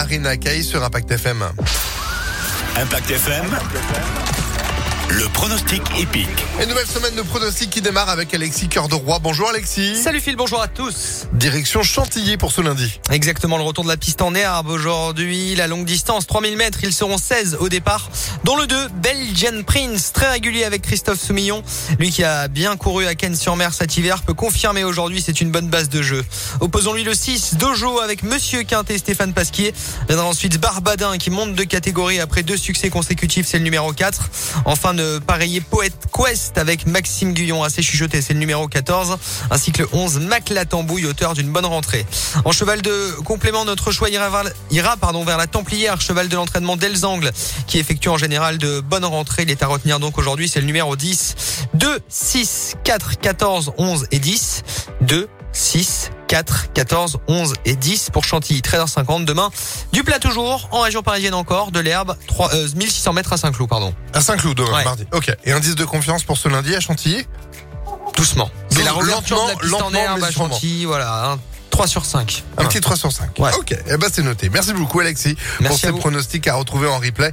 Marina Kaye sur Impact FM. Impact FM. Le pronostic épique. Une nouvelle semaine de pronostic qui démarre avec Alexis Cœur de Roi. Bonjour Alexis. Salut Phil, bonjour à tous. Direction Chantilly pour ce lundi. Exactement, le retour de la piste en herbe aujourd'hui. La longue distance, 3000 mètres, ils seront 16 au départ. Dans le 2, Belgian Prince, très régulier avec Christophe Soumillon. Lui qui a bien couru à Cannes-sur-Mer cet hiver peut confirmer aujourd'hui c'est une bonne base de jeu. Opposons-lui le 6, Dojo avec Monsieur Quintet Stéphane Pasquier. Viendra ensuite Barbadin qui monte de catégorie après deux succès consécutifs, c'est le numéro 4. Enfin, de pareiller Poète Quest avec Maxime Guyon assez chuchoté, c'est le numéro 14, ainsi que le 11 Mac Latambouille, auteur d'une bonne rentrée. En cheval de complément, notre choix ira, vers la Templière, cheval de l'entraînement d'Elzangle, qui effectue en général de bonnes rentrées. Il est à retenir donc aujourd'hui, c'est le numéro 10. 2, 6, 4, 14, 11 et 10. 2, 6, 4, 14, 11 et 10 pour Chantilly, 13h50 demain. Du plat toujours, en région parisienne encore, de l'herbe, 3, euh, 1600 mètres à Saint-Cloud, pardon. À Saint-Cloud demain, Ouais. mardi. Ok. Et indice de confiance pour ce lundi à Chantilly? Doucement. C'est la Lentement, de la piste en herbe à. Chantilly, voilà, un 3 sur 5. Un petit 3 sur 5. Ouais. Ok. Eh ben c'est noté. Merci beaucoup Alexis pour Merci ces pronostics à retrouver en replay.